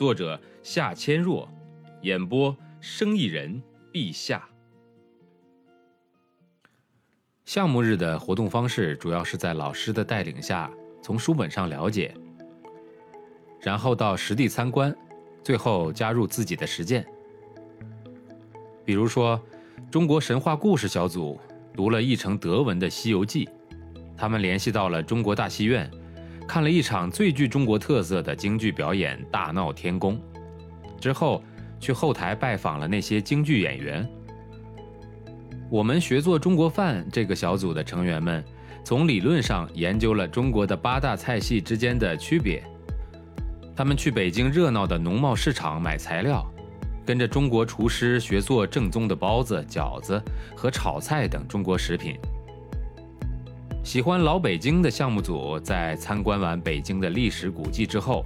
作者夏千若，演播生意人陛下。项目日的活动方式主要是在老师的带领下，从书本上了解，然后到实地参观，最后加入自己的实践。比如说，中国神话故事小组读了译成德文的《西游记》，他们联系到了中国大戏院。看了一场最具中国特色的京剧表演《大闹天宫》，之后去后台拜访了那些京剧演员。我们学做中国饭这个小组的成员们，从理论上研究了中国的八大菜系之间的区别。他们去北京热闹的农贸市场买材料，跟着中国厨师学做正宗的包子、饺子和炒菜等中国食品。喜欢老北京的项目组在参观完北京的历史古迹之后，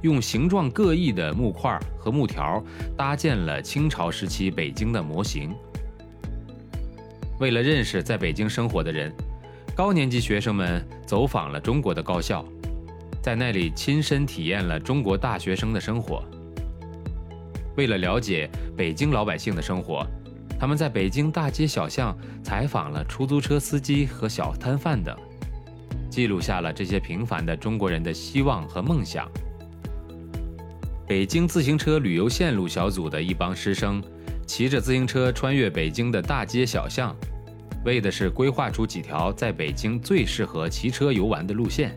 用形状各异的木块和木条搭建了清朝时期北京的模型。为了认识在北京生活的人，高年级学生们走访了中国的高校，在那里亲身体验了中国大学生的生活。为了了解北京老百姓的生活。他们在北京大街小巷采访了出租车司机和小摊贩等，记录下了这些平凡的中国人的希望和梦想。北京自行车旅游线路小组的一帮师生，骑着自行车穿越北京的大街小巷，为的是规划出几条在北京最适合骑车游玩的路线。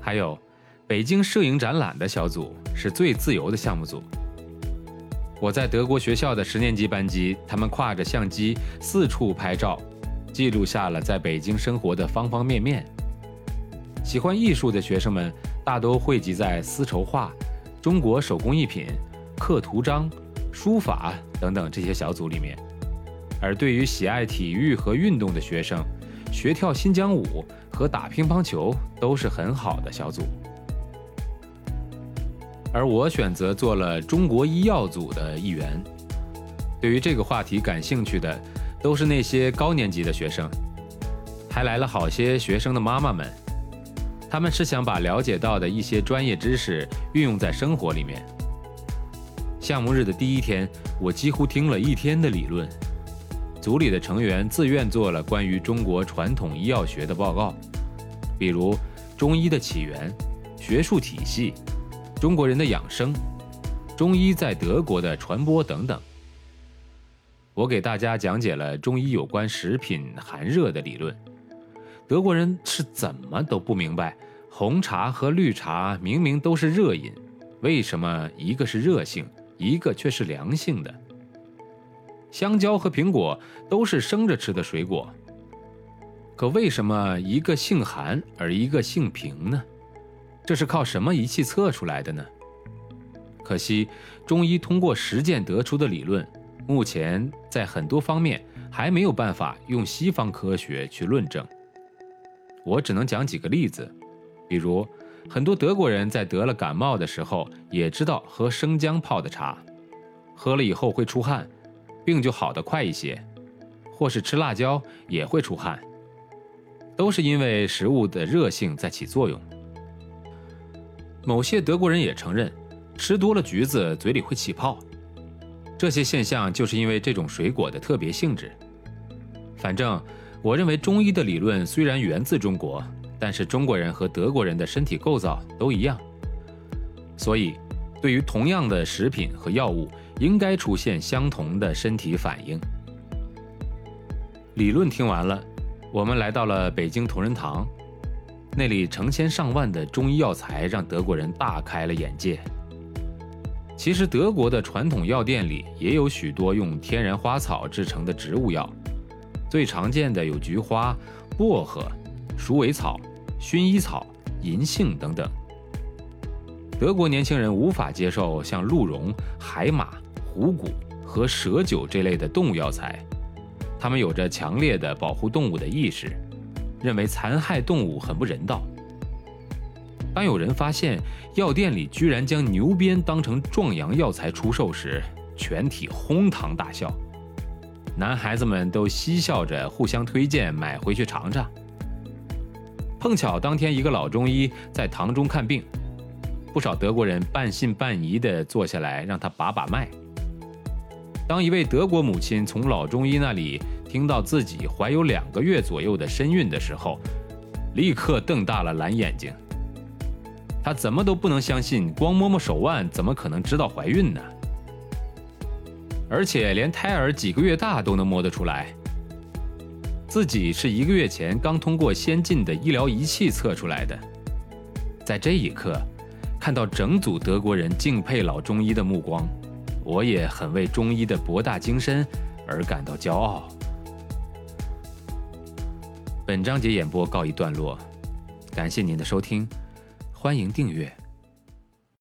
还有，北京摄影展览的小组是最自由的项目组。我在德国学校的十年级班级，他们挎着相机四处拍照，记录下了在北京生活的方方面面。喜欢艺术的学生们大都汇集在丝绸画、中国手工艺品、刻图章、书法等等这些小组里面。而对于喜爱体育和运动的学生，学跳新疆舞和打乒乓球都是很好的小组。而我选择做了中国医药组的一员。对于这个话题感兴趣的，都是那些高年级的学生，还来了好些学生的妈妈们。他们是想把了解到的一些专业知识运用在生活里面。项目日的第一天，我几乎听了一天的理论。组里的成员自愿做了关于中国传统医药学的报告，比如中医的起源、学术体系。中国人的养生，中医在德国的传播等等。我给大家讲解了中医有关食品寒热的理论。德国人是怎么都不明白，红茶和绿茶明明都是热饮，为什么一个是热性，一个却是凉性的？香蕉和苹果都是生着吃的水果，可为什么一个性寒而一个性平呢？这是靠什么仪器测出来的呢？可惜，中医通过实践得出的理论，目前在很多方面还没有办法用西方科学去论证。我只能讲几个例子，比如，很多德国人在得了感冒的时候，也知道喝生姜泡的茶，喝了以后会出汗，病就好得快一些；或是吃辣椒也会出汗，都是因为食物的热性在起作用。某些德国人也承认，吃多了橘子嘴里会起泡，这些现象就是因为这种水果的特别性质。反正我认为中医的理论虽然源自中国，但是中国人和德国人的身体构造都一样，所以对于同样的食品和药物，应该出现相同的身体反应。理论听完了，我们来到了北京同仁堂。那里成千上万的中医药材让德国人大开了眼界。其实，德国的传统药店里也有许多用天然花草制成的植物药，最常见的有菊花、薄荷、鼠尾草、薰衣草、银杏等等。德国年轻人无法接受像鹿茸、海马、虎骨和蛇酒这类的动物药材，他们有着强烈的保护动物的意识，认为残害动物很不人道。当有人发现药店里居然将牛鞭当成壮阳药材出售时，全体哄堂大笑。男孩子们都嬉笑着互相推荐买回去尝尝。碰巧当天一个老中医在堂中看病，不少德国人半信半疑地坐下来让他把把脉。当一位德国母亲从老中医那里听到自己怀有两个月左右的身孕的时候，立刻瞪大了蓝眼睛。她怎么都不能相信，光摸摸手腕怎么可能知道怀孕呢？而且连胎儿几个月大都能摸得出来，自己是一个月前刚通过先进的医疗仪器测出来的。在这一刻，看到整组德国人敬佩老中医的目光，我也很为中医的博大精深而感到骄傲。本章节演播告一段落，感谢您的收听，欢迎订阅。